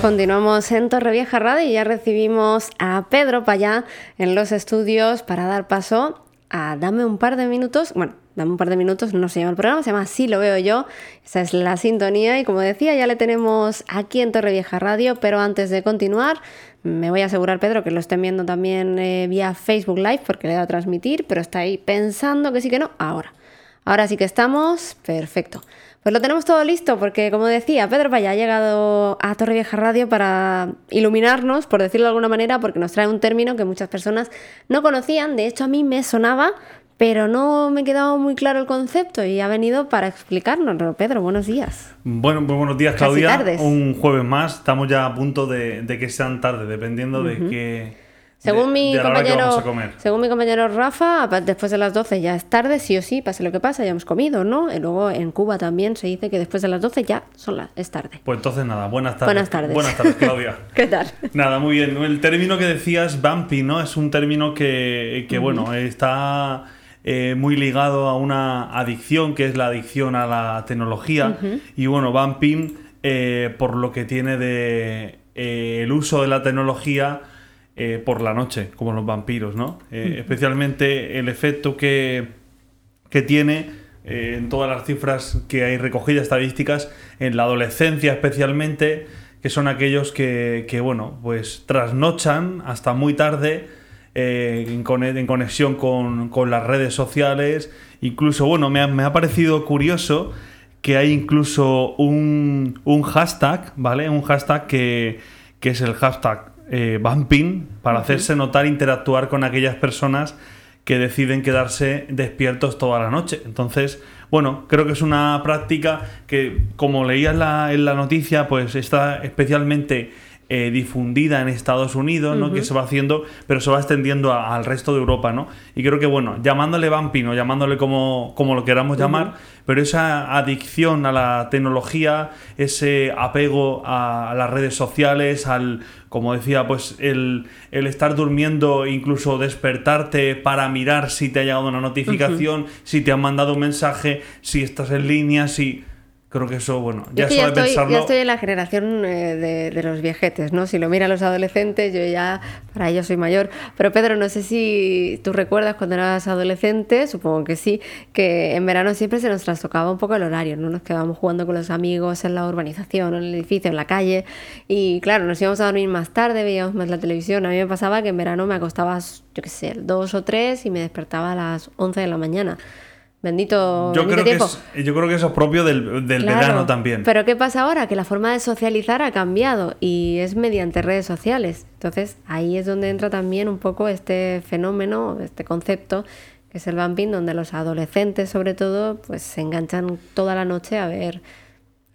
Continuamos en Torrevieja Radio y ya recibimos a Pedro Payá en los estudios para dar paso a Dame un par de minutos. Bueno, Dame un par de minutos, no se llama el programa, se llama Así lo veo yo. Esa es la sintonía y como decía, ya le tenemos aquí en Torrevieja Radio, pero antes de continuar, me voy a asegurar, Pedro, que lo estén viendo también eh, vía Facebook Live porque le da a transmitir, pero está ahí pensando que sí que no. Ahora. Ahora sí que estamos. Perfecto. Pues lo tenemos todo listo porque, como decía, Pedro Paya ha llegado a Torrevieja Radio para iluminarnos, por decirlo de alguna manera, porque nos trae un término que muchas personas no conocían. De hecho, a mí me sonaba, pero no me quedaba muy claro el concepto y ha venido para explicárnoslo. Pedro, buenos días. Bueno, muy buenos días, Claudia. Un jueves más. Estamos ya a punto de, que sean tarde, dependiendo de qué según, mi compañero, según mi compañero Rafa, después de las 12 ya es tarde, sí o sí, pase lo que pase, ya hemos comido, ¿no? Y luego en Cuba también se dice que después de las 12 ya son la, es tarde. Pues entonces nada, buenas tardes. Buenas tardes. Buenas tardes, Claudia. ¿Qué tal? Nada, muy bien. El término que decías, bumpy, ¿no? Es un término que, bueno, está eh, muy ligado a una adicción, que es la adicción a la tecnología. Y bueno, bumping, eh, por lo que tiene de eh, el uso de la tecnología eh, por la noche, como los vampiros, ¿no? Eh, especialmente el efecto que, que tiene eh, en todas las cifras que hay recogidas estadísticas, en la adolescencia especialmente, que son aquellos que, que bueno, pues trasnochan hasta muy tarde en, conexión con, con, las redes sociales. Incluso, bueno, me ha, me ha parecido curioso que hay incluso un, un hashtag, ¿vale? Un hashtag que, que es el hashtag eh, bumping para hacerse notar, interactuar con aquellas personas que deciden quedarse despiertos toda la noche. Entonces, bueno, creo que es una práctica que, como leías la, en la noticia, pues está especialmente eh, difundida en Estados Unidos, ¿no? Que se va haciendo, pero se va extendiendo al resto de Europa, ¿no? Y creo que, bueno, llamándole bumping o llamándole como, como lo queramos llamar, pero esa adicción a la tecnología, ese apego a, las redes sociales, al, como decía, pues el, estar durmiendo, incluso despertarte para mirar si te ha llegado una notificación, si te han mandado un mensaje, si estás en línea, si Creo que eso, bueno, ya, es estoy, pensarlo. estoy en la generación eh, de, los viejetes, ¿no? Si lo miran los adolescentes, yo ya, para ellos soy mayor. Pero Pedro, no sé si tú recuerdas cuando eras adolescente, supongo que sí, que en verano siempre se nos trastocaba un poco el horario, ¿no? Nos quedábamos jugando con los amigos en la urbanización, en el edificio, en la calle. Y claro, nos íbamos a dormir más tarde, veíamos más la televisión. A mí me pasaba que en verano me acostaba, yo qué sé, dos o tres y me despertaba a las 11 de la mañana. Bendito, yo creo tiempo. Que yo creo que eso es propio del, verano también. Pero ¿qué pasa ahora? Que la forma de socializar ha cambiado y es mediante redes sociales. Entonces ahí es donde entra también un poco este fenómeno, este concepto, que es el vamping, donde los adolescentes sobre todo pues se enganchan toda la noche a ver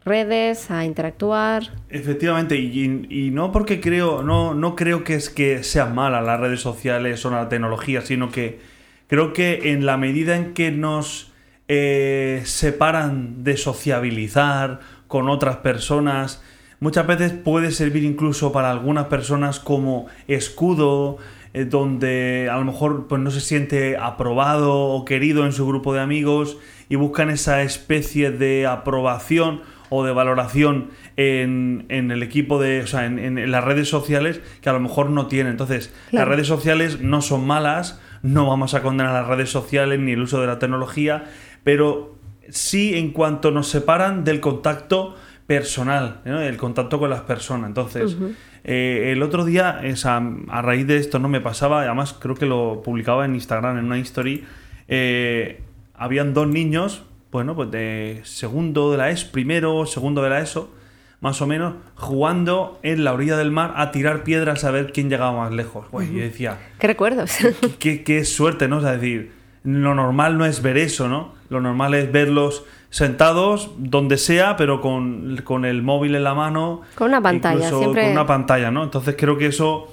redes, a interactuar. Efectivamente, y, y, no porque creo, no, no creo que es que sean malas las redes sociales o la tecnología, sino que Creo que en la medida en que nos eh, separan de sociabilizar con otras personas, muchas veces puede servir incluso para algunas personas como escudo, eh, donde a lo mejor pues, no se siente aprobado o querido en su grupo de amigos y buscan esa especie de aprobación o de valoración en, el equipo de, o sea, en, las redes sociales que a lo mejor no tienen. Entonces, las redes sociales no son malas, no vamos a condenar las redes sociales ni el uso de la tecnología, pero sí en cuanto nos separan del contacto personal, el contacto con las personas. Entonces, eh, el otro día, a, raíz de esto, no me pasaba, además creo que lo publicaba en Instagram, en una history, eh, habían dos niños, bueno, pues de segundo de la ESO, primero, segundo de la ESO, más o menos, jugando en la orilla del mar a tirar piedras a ver quién llegaba más lejos. Pues yo decía... ¿Qué recuerdos? Qué, suerte, ¿no? O sea, decir, lo normal no es ver eso, ¿no? Lo normal es verlos sentados donde sea, pero con, el móvil en la mano. Con una pantalla, siempre... Con una pantalla, ¿no? Entonces creo que eso...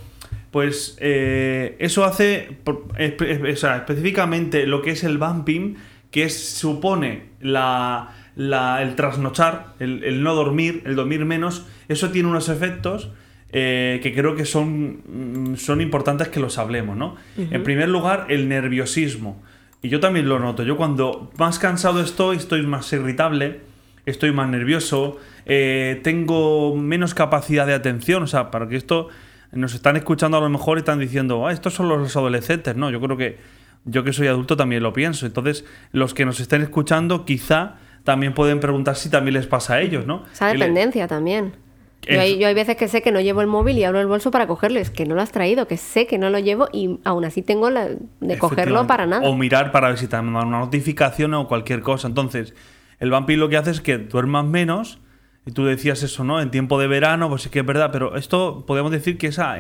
Pues eh, eso hace, o sea, específicamente lo que es el bumping, que supone la, el trasnochar, el, no dormir, el dormir menos, eso tiene unos efectos eh, que creo que son, mm, son importantes que los hablemos, ¿no? En primer lugar, el nerviosismo. Y yo también lo noto. Yo cuando más cansado estoy, estoy más irritable, estoy más nervioso, eh, tengo menos capacidad de atención, o sea, para que esto nos están escuchando a lo mejor y están diciendo, ah, estos son los adolescentes, no, yo creo que yo que soy adulto también lo pienso, entonces los que nos estén escuchando quizá también pueden preguntar si también les pasa a ellos, ¿no? Esa dependencia también. Yo hay, veces que sé que no llevo el móvil y abro el bolso para cogerles, que no lo has traído, que sé que no lo llevo y aún así tengo la de cogerlo para nada. O mirar para ver si te una notificación o cualquier cosa. Entonces, el vampiro lo que hace es que duermas menos. Y tú decías eso, ¿no? En tiempo de verano, pues sí que es verdad, pero esto podemos decir que es a,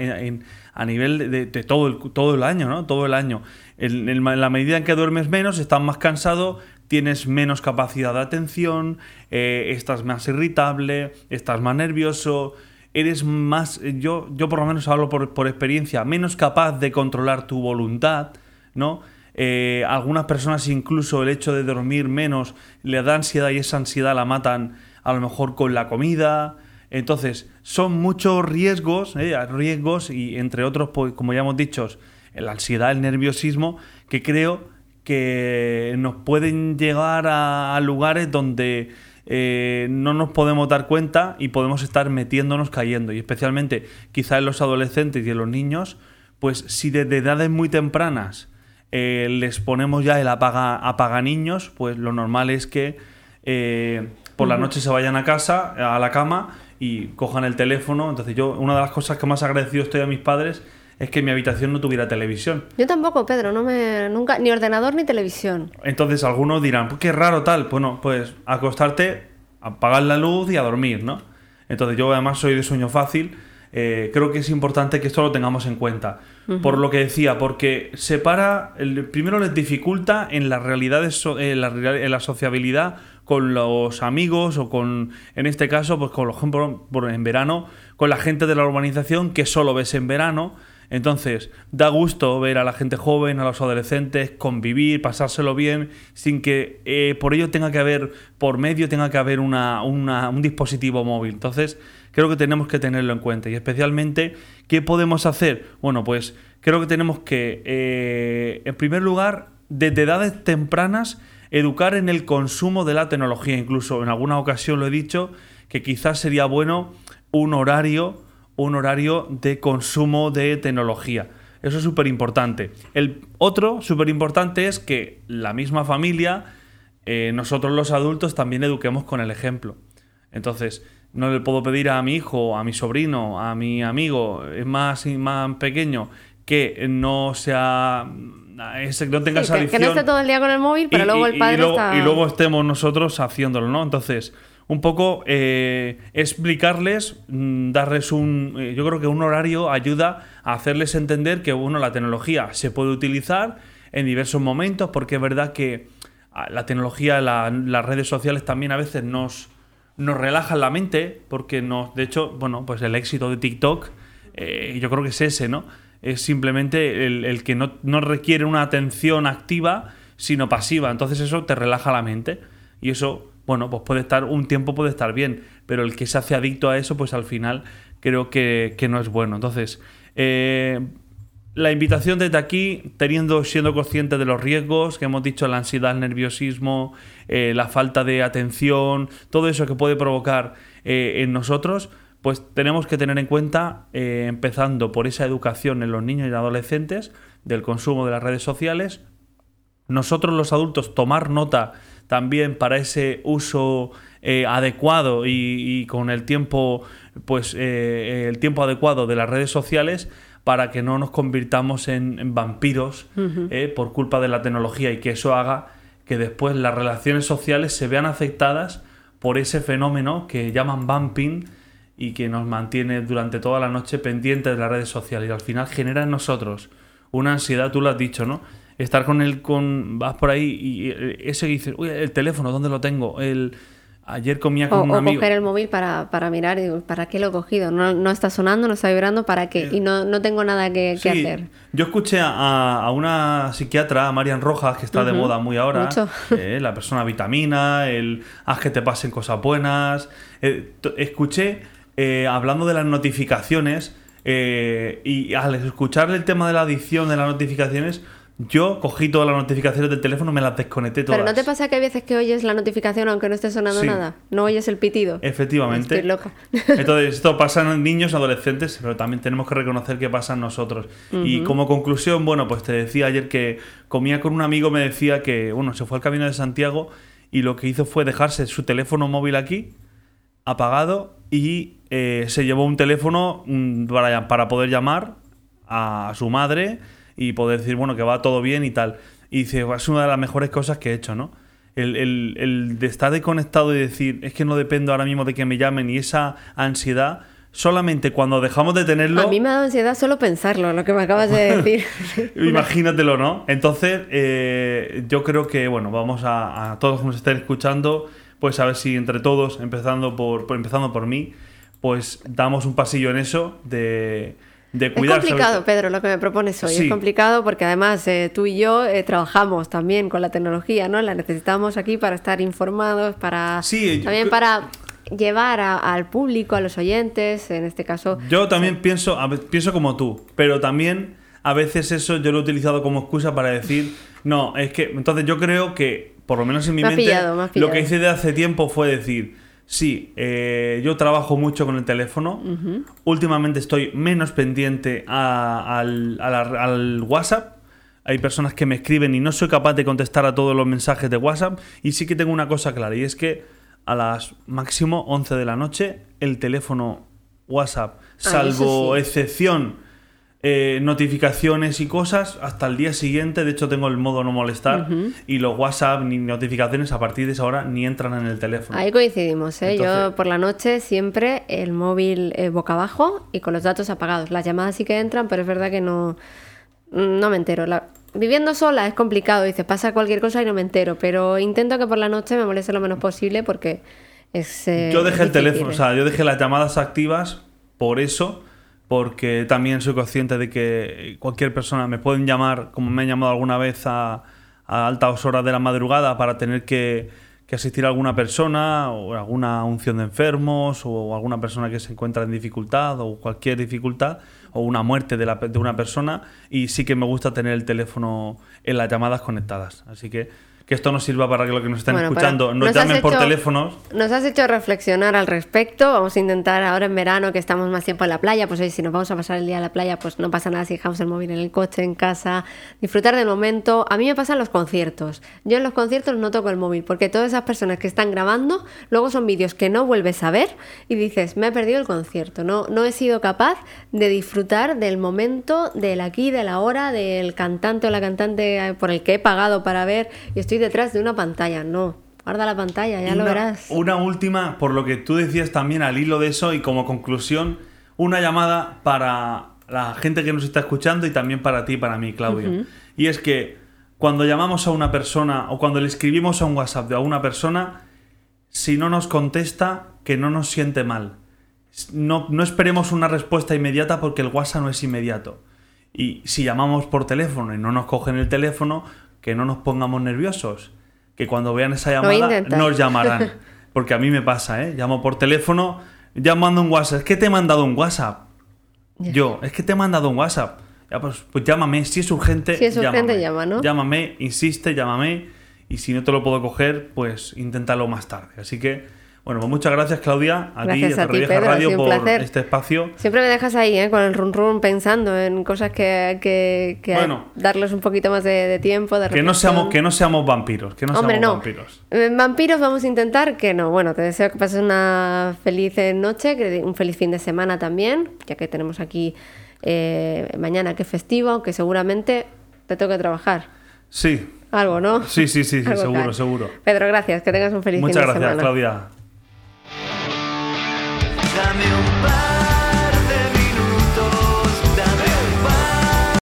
nivel de, todo, el, todo el año, ¿no? Todo el año. En, la medida en que duermes menos, estás más cansado, tienes menos capacidad de atención, eh, estás más irritable, estás más nervioso, eres más, yo, yo por lo menos hablo por, por experiencia, menos capaz de controlar tu voluntad, ¿no? Eh, algunas personas incluso el hecho de dormir menos le da ansiedad y esa ansiedad la matan a lo mejor con la comida. Entonces, son muchos riesgos, eh, riesgos y entre otros, pues, como ya hemos dicho, la ansiedad, el nerviosismo, que creo que nos pueden llegar a, lugares donde eh, no nos podemos dar cuenta y podemos estar metiéndonos cayendo. Y especialmente quizá en los adolescentes y en los niños, pues si desde edades muy tempranas eh, les ponemos ya el apaga, apaga niños, pues lo normal es que eh, por la noche se vayan a casa, a la cama y cojan el teléfono. Entonces yo, una de las cosas que más agradecido estoy a mis padres es que mi habitación no tuviera televisión. Yo tampoco, Pedro, no me nunca ni ordenador ni televisión. Entonces algunos dirán, pues qué raro tal. Bueno, pues acostarte, apagar la luz y a dormir, ¿no? Entonces yo además soy de sueño fácil eh, creo que es importante que esto lo tengamos en cuenta. Por lo que decía, porque separa, el, primero les dificulta en las realidades, en la, sociabilidad con los amigos o con, en este caso, pues con, por ejemplo, en verano, con la gente de la urbanización que solo ves en verano. Entonces, da gusto ver a la gente joven, a los adolescentes, convivir, pasárselo bien, sin que eh, por ello tenga que haber, por medio tenga que haber una, un dispositivo móvil. Entonces, creo que tenemos que tenerlo en cuenta. Y especialmente, ¿qué podemos hacer? Bueno, pues creo que tenemos que, eh, en primer lugar, desde edades tempranas, educar en el consumo de la tecnología. Incluso en alguna ocasión lo he dicho, que quizás sería bueno un horario, un horario de consumo de tecnología. Eso es súper importante. El otro súper importante es que la misma familia, eh, nosotros los adultos, también eduquemos con el ejemplo. Entonces, no le puedo pedir a mi hijo, a mi sobrino, a mi amigo, es más, más pequeño, que no sea ese, no tenga esa que, no esté todo el día con el móvil, pero luego el padre y luego, está... y luego estemos nosotros haciéndolo, ¿no? Entonces, un poco eh, explicarles, mm, darles un... Eh, yo creo que un horario ayuda a hacerles entender que, bueno, la tecnología se puede utilizar en diversos momentos, porque es verdad que ah, la tecnología, las redes sociales también a veces nos nos relajan la mente, porque nos, de hecho, bueno, pues el éxito de TikTok, eh, yo creo que es ese, ¿no? Es simplemente el, que no, no, requiere una atención activa, sino pasiva. Entonces eso te relaja la mente. Y eso, bueno, pues puede estar, un tiempo puede estar bien, pero el que se hace adicto a eso, pues al final creo que, que no es bueno. Entonces, eh, la invitación desde aquí, teniendo, siendo consciente de los riesgos que hemos dicho, la ansiedad, el nerviosismo, eh, la falta de atención, todo eso que puede provocar eh, en nosotros, pues tenemos que tener en cuenta, empezando por esa educación en los niños y adolescentes del consumo de las redes sociales, nosotros los adultos tomar nota también para ese uso adecuado y, con el tiempo, pues el tiempo adecuado de las redes sociales para que no nos convirtamos en, vampiros eh, por culpa de la tecnología y que eso haga que después las relaciones sociales se vean afectadas por ese fenómeno que llaman vamping y que nos mantiene durante toda la noche pendientes de las redes sociales y al final genera en nosotros una ansiedad, tú lo has dicho, ¿no? Estar con el, con, vas por ahí y eh, ese dices, uy, el teléfono, ¿dónde lo tengo? El, Ayer comía con un amigo. O coger el móvil para, mirar y digo, ¿para qué lo he cogido? No, está sonando, no está vibrando, ¿para qué? Y no, tengo nada que, hacer. Yo escuché a, una psiquiatra, a Marian Rojas, que está de moda muy ahora. Eh, la persona vitamina, el haz que te pasen cosas buenas. Eh, escuché, eh, hablando de las notificaciones, y al escuchar el tema de la adicción de las notificaciones, yo cogí todas las notificaciones del teléfono, me las desconecté todas. Pero ¿no te pasa que hay veces que oyes la notificación aunque no esté sonando Sí. nada? No oyes el pitido. Efectivamente. Estoy loca. Entonces, esto pasa en niños, adolescentes, pero también tenemos que reconocer que pasa en nosotros. Y como conclusión, bueno, pues te decía ayer que comía con un amigo, me decía que, bueno, se fue al camino de Santiago y lo que hizo fue dejarse su teléfono móvil aquí, apagado, y eh, se llevó un teléfono mm, para, para poder llamar a su madre y poder decir, bueno, que va todo bien y tal. Y dice, es una de las mejores cosas que he hecho, ¿no? El, el- el de estar desconectado y decir, es que no dependo ahora mismo de que me llamen y esa ansiedad, solamente cuando dejamos de tenerlo, A mí me ha dado ansiedad solo pensarlo, lo que me acabas de decir. imagínatelo, ¿no? Entonces, eh, yo creo que, bueno, vamos a, a todos los que nos estén escuchando, pues a ver si entre todos, empezando por, por- empezando por mí, pues damos un pasillo en eso de, de Es complicado, Pedro, lo que me propones hoy. Sí. Es complicado porque además eh, tú y yo eh, trabajamos también con la tecnología, ¿no? La necesitamos aquí para estar informados, para Sí, yo- también para llevar a- al público, a los oyentes, en este caso. Yo también pienso, a pienso como tú, pero también a veces eso yo lo he utilizado como excusa para decir, no, es que, entonces yo creo que, por lo menos en mi Me mente, pillado, me has lo que hice de hace tiempo fue decir, sí, eh, yo trabajo mucho con el teléfono, últimamente estoy menos pendiente a- al, a la- al WhatsApp. Hay personas que me escriben y no soy capaz de contestar a todos los mensajes de WhatsApp. Y sí que tengo una cosa clara, y es que a las máximo 11 de la noche el teléfono WhatsApp, eso salvo sí. excepción, eh, notificaciones y cosas, hasta el día siguiente, de hecho tengo el modo no molestar, y los WhatsApp ni notificaciones a partir de esa hora ni entran en el teléfono. Ahí coincidimos, ¿eh? Yo por la noche siempre el móvil eh, boca abajo y con los datos apagados. Las llamadas sí que entran, pero es verdad que no, no me entero. La- Viviendo sola es complicado, dices, pasa cualquier cosa y no me entero, pero intento que por la noche me moleste lo menos posible porque es... eh, Yo dejé el teléfono, o sea, yo dejé las llamadas activas por eso, porque también soy consciente de que cualquier persona me pueden llamar, como me han llamado alguna vez a, a altas horas de la madrugada para tener que, asistir a alguna persona o alguna unción de enfermos o alguna persona que se encuentra en dificultad o cualquier dificultad o una muerte de, de una persona y sí que me gusta tener el teléfono en las llamadas conectadas. Así que que esto nos sirva para que los que nos estén Bueno, pero escuchando nos nos llamen por teléfonos. Nos has hecho reflexionar al respecto. Vamos a intentar ahora en verano que estamos más tiempo en la playa, pues oye, si nos vamos a pasar el día en la playa, pues no pasa nada si dejamos el móvil en el coche, en casa, disfrutar del momento. A mí me pasan los conciertos. Yo en los conciertos no toco el móvil porque todas esas personas que están grabando luego son vídeos que no vuelves a ver y dices, me he perdido el concierto. No, no he sido capaz de disfrutar del momento, del aquí, de la hora, del cantante o la cantante por el que he pagado para ver y estoy detrás de una pantalla. No. Guarda la pantalla, ya lo verás. Una última, por lo que tú decías también al hilo de eso y como conclusión, una llamada para la gente que nos está escuchando y también para ti para mí, Claudio. Y es que cuando llamamos a una persona o cuando le escribimos a un WhatsApp a una persona, si no nos contesta, que no nos siente mal. No, no esperemos una respuesta inmediata porque el WhatsApp no es inmediato. Y si llamamos por teléfono y no nos cogen el teléfono, que no nos pongamos nerviosos. Que cuando vean esa llamada nos llamarán. Porque a mí me pasa, ¿eh? Llamo por teléfono, ya mando un WhatsApp. Es que te he mandado un WhatsApp. Yo, es que te he mandado un WhatsApp. Ya, pues, pues llámame. Si es urgente, Si es urgente, llámame. llama, ¿no? Llámame, insiste, llámame. Y si no te lo puedo coger, pues inténtalo más tarde. Así que, bueno, pues muchas gracias, Claudia, a Gracias ti, a a ti, Torrevieja Radio, por placer. este espacio. Siempre me dejas ahí, ¿eh? con el run run pensando en cosas que, que, que Bueno. darles un poquito más de, de tiempo. De Que no, seamos, que no seamos vampiros. Que no Hombre, seamos no. vampiros. Eh, Vampiros vamos a intentar que no. Bueno, te deseo que pases una feliz noche, que un feliz fin de semana también, ya que tenemos aquí eh, mañana que es festivo, aunque seguramente te toque trabajar. Sí, Algo, ¿no? sí, sí, sí, sí, seguro, seguro. Pedro, gracias, que tengas un feliz Muchas fin de gracias, semana. Claudia. Dame un par